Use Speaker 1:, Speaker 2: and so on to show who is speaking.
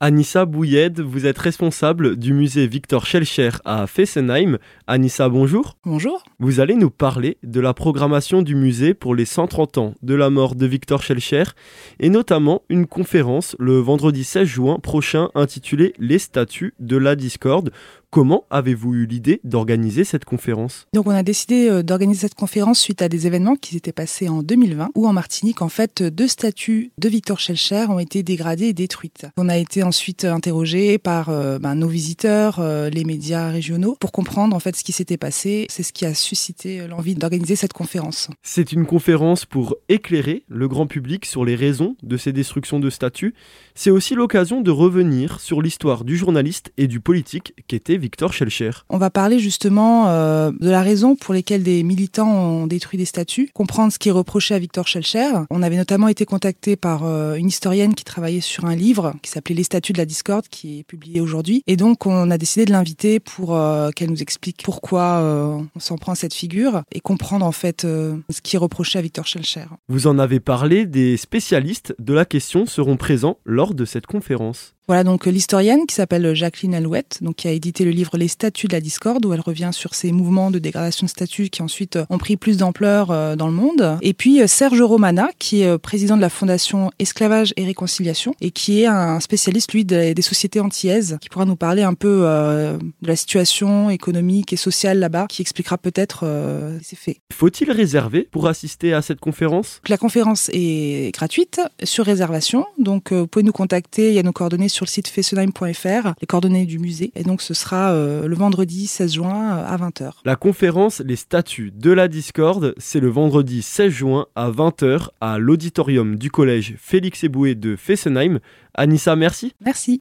Speaker 1: Anissa Bouyed, vous êtes responsable du musée Victor Schellcher à Fessenheim. Anissa, bonjour.
Speaker 2: Bonjour.
Speaker 1: Vous allez nous parler de la programmation du musée pour les 130 ans de la mort de Victor Schellcher et notamment une conférence le vendredi 16 juin prochain intitulée Les statuts de la discorde. Comment avez-vous eu l'idée d'organiser cette conférence?
Speaker 2: Donc on a décidé euh, d'organiser cette conférence suite à des événements qui s'étaient passés en 2020 où en Martinique en fait deux statues de Victor Schellcher ont été dégradées et détruites. On a été ensuite interrogé par euh, ben, nos visiteurs, euh, les médias régionaux pour comprendre en fait ce qui s'était passé. C'est ce qui a suscité l'envie d'organiser cette conférence.
Speaker 1: C'est une conférence pour éclairer le grand public sur les raisons de ces destructions de statues. C'est aussi l'occasion de revenir sur l'histoire du journaliste et du politique qu'était Victor Schellcher.
Speaker 2: On va parler justement euh, de la raison pour lesquelles des militants ont détruit des statues, comprendre ce qui est reproché à Victor Schellcher. On avait notamment été contacté par euh, une historienne qui travaillait sur un livre qui s'appelait Les statues de la discorde, qui est publié aujourd'hui. Et donc on a décidé de l'inviter pour euh, qu'elle nous explique pourquoi on s'en prend à cette figure et comprendre en fait ce qui est reproché à Victor Schellcher.
Speaker 1: Vous en avez parlé, des spécialistes de la question seront présents lors de cette conférence.
Speaker 2: Voilà donc l'historienne qui s'appelle Jacqueline Alouette, donc qui a édité le livre Les statuts de la discorde où elle revient sur ces mouvements de dégradation de statuts qui ensuite euh, ont pris plus d'ampleur euh, dans le monde. Et puis euh, Serge Romana qui est président de la fondation Esclavage et Réconciliation et qui est un spécialiste lui des, sociétés antillaises qui pourra nous parler un peu de la situation économique et sociale là-bas, qui expliquera peut-être ces faits.
Speaker 1: Faut-il réserver pour assister à cette conférence?
Speaker 2: La conférence est gratuite sur réservation, donc vous pouvez nous contacter, il y a nos coordonnées sur sur le site fessenheim.fr les coordonnées du musée. Et donc ce sera euh, le vendredi 16 juin euh, à 20h.
Speaker 1: La conférence Les statuts de la discorde, c'est le vendredi 16 juin à 20h à l'auditorium du collège Félix Eboué de Fessenheim. Anissa, merci.
Speaker 2: Merci.